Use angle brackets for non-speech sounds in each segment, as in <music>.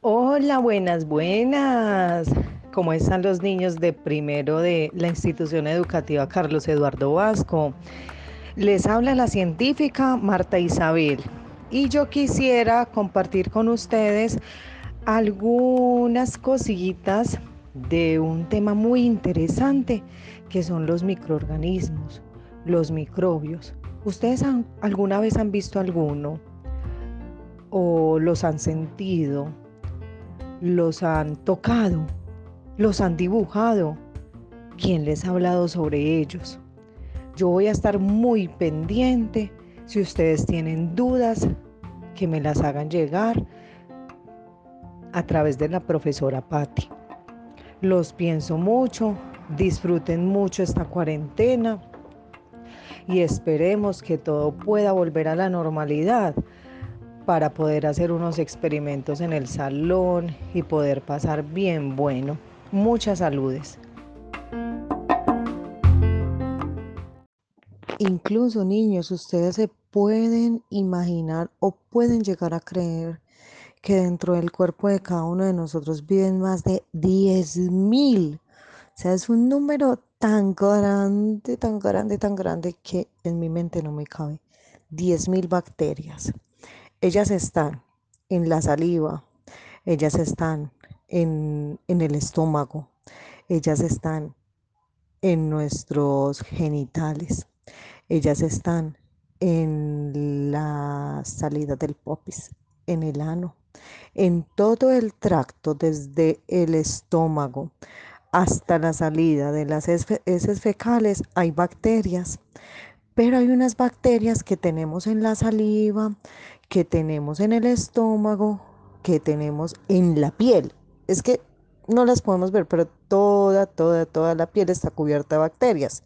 Hola, buenas, buenas. ¿Cómo están los niños de primero de la institución educativa Carlos Eduardo Vasco? Les habla la científica Marta Isabel y yo quisiera compartir con ustedes algunas cosillitas de un tema muy interesante que son los microorganismos, los microbios. ¿Ustedes alguna vez han visto alguno o los han sentido? ¿Los han tocado? ¿Los han dibujado? ¿Quién les ha hablado sobre ellos? Yo voy a estar muy pendiente. Si ustedes tienen dudas, que me las hagan llegar a través de la profesora Patti. Los pienso mucho, disfruten mucho esta cuarentena y esperemos que todo pueda volver a la normalidad para poder hacer unos experimentos en el salón y poder pasar bien bueno. Muchas saludes. Incluso niños, ustedes se pueden imaginar o pueden llegar a creer que dentro del cuerpo de cada uno de nosotros viven más de 10.000. O sea, es un número tan grande, tan grande, tan grande que en mi mente no me cabe. 10.000 bacterias. Ellas están en la saliva, ellas están en, en el estómago, ellas están en nuestros genitales, ellas están en la salida del popis, en el ano, en todo el tracto, desde el estómago hasta la salida de las heces fecales, hay bacterias. Pero hay unas bacterias que tenemos en la saliva, que tenemos en el estómago, que tenemos en la piel. Es que no las podemos ver, pero toda, toda, toda la piel está cubierta de bacterias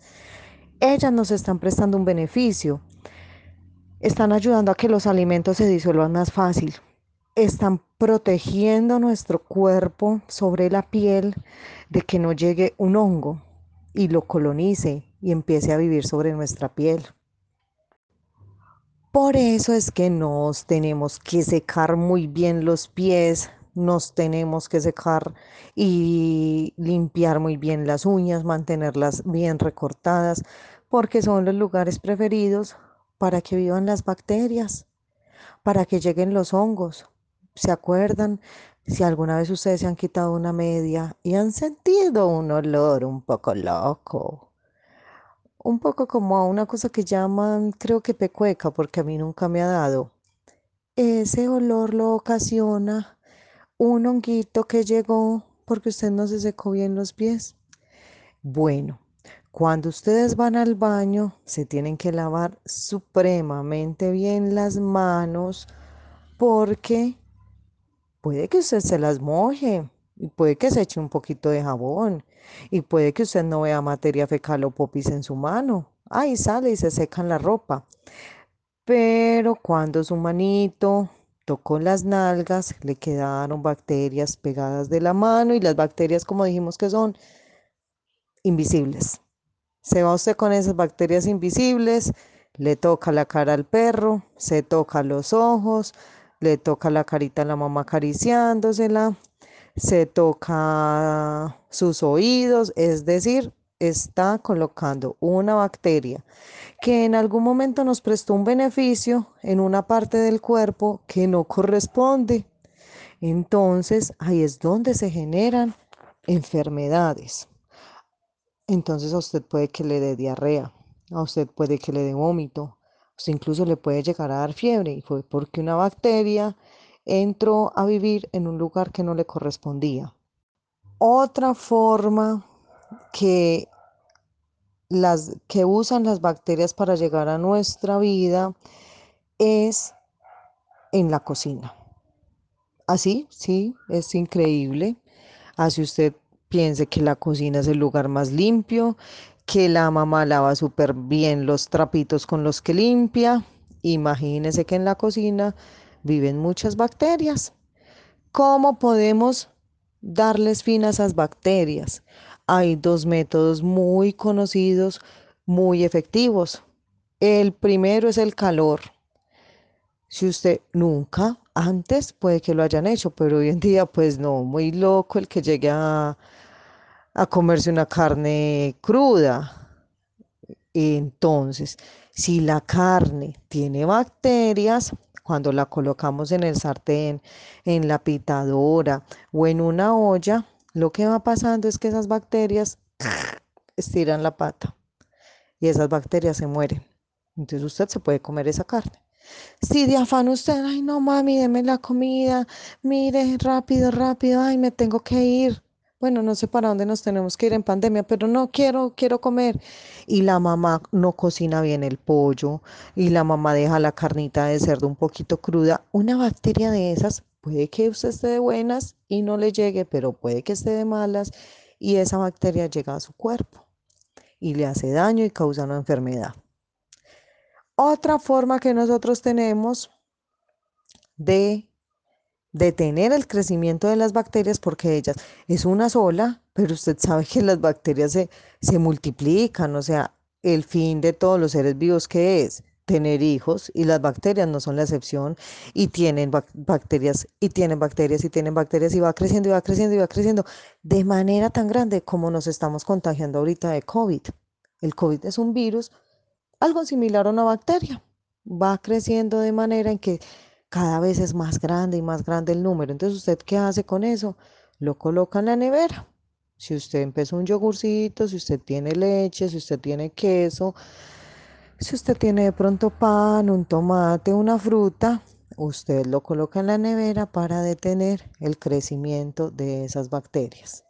ellas nos están prestando un beneficio. Están ayudando a que los alimentos se disuelvan más fácil. Están protegiendo nuestro cuerpo sobre la piel de que no llegue un hongo y lo colonice y empiece a vivir sobre nuestra piel. Por eso es que nos tenemos que secar muy bien los pies, nos tenemos que secar y limpiar muy bien las uñas, mantenerlas bien recortadas, porque son los lugares preferidos para que vivan las bacterias, para que lleguen los hongos. ¿Se acuerdan? Si alguna vez ustedes se han quitado una media y han sentido un olor un poco loco, un poco como a una cosa que llaman, creo que pecueca, porque a mí nunca me ha dado. Ese olor lo ocasiona un honguito que llegó porque usted no se secó bien los pies. Bueno, cuando ustedes van al baño, se tienen que lavar supremamente bien las manos porque puede que usted se las moje y puede que se eche un poquito de jabón y puede que usted no vea materia fecal o popis en su mano. Ahí sale y se secan la ropa. Pero cuando su manito tocó las nalgas, le quedaron bacterias pegadas de la mano y las bacterias, como dijimos que son, invisibles. Se va usted con esas bacterias invisibles, le toca la cara al perro, se toca los ojos, le toca la carita a la mamá acariciándosela, se toca sus oídos, es decir, está colocando una bacteria que en algún momento nos prestó un beneficio en una parte del cuerpo que no corresponde. Entonces ahí es donde se generan enfermedades entonces a usted puede que le dé diarrea, a usted puede que le dé vómito, usted incluso le puede llegar a dar fiebre y fue porque una bacteria entró a vivir en un lugar que no le correspondía. Otra forma que las que usan las bacterias para llegar a nuestra vida es en la cocina. Así, sí, es increíble. Así usted piense que la cocina es el lugar más limpio, que la mamá lava súper bien los trapitos con los que limpia. Imagínese que en la cocina viven muchas bacterias. ¿Cómo podemos darles fin a esas bacterias? Hay dos métodos muy conocidos, muy efectivos. El primero es el calor. Si usted nunca, antes puede que lo hayan hecho, pero hoy en día pues no, muy loco el que llegue a, a comerse una carne cruda. Entonces, si la carne tiene bacterias, cuando la colocamos en el sartén, en la pitadora o en una olla, lo que va pasando es que esas bacterias <sniffs> estiran la pata y esas bacterias se mueren. Entonces usted se puede comer esa carne. Si de afán usted, ay no mami, deme la comida, mire, rápido, rápido, ay me tengo que ir. Bueno, no sé para dónde nos tenemos que ir en pandemia, pero no quiero, quiero comer. Y la mamá no cocina bien el pollo y la mamá deja la carnita de cerdo un poquito cruda. Una bacteria de esas puede que usted esté de buenas y no le llegue, pero puede que esté de malas y esa bacteria llega a su cuerpo y le hace daño y causa una enfermedad. Otra forma que nosotros tenemos de detener el crecimiento de las bacterias, porque ellas es una sola, pero usted sabe que las bacterias se, se multiplican, o sea, el fin de todos los seres vivos que es tener hijos y las bacterias no son la excepción y tienen bacterias y tienen bacterias y tienen bacterias y va creciendo y va creciendo y va creciendo de manera tan grande como nos estamos contagiando ahorita de COVID. El COVID es un virus algo similar a una bacteria. Va creciendo de manera en que cada vez es más grande y más grande el número. Entonces, ¿usted qué hace con eso? Lo coloca en la nevera. Si usted empezó un yogurcito, si usted tiene leche, si usted tiene queso, si usted tiene de pronto pan, un tomate, una fruta, usted lo coloca en la nevera para detener el crecimiento de esas bacterias.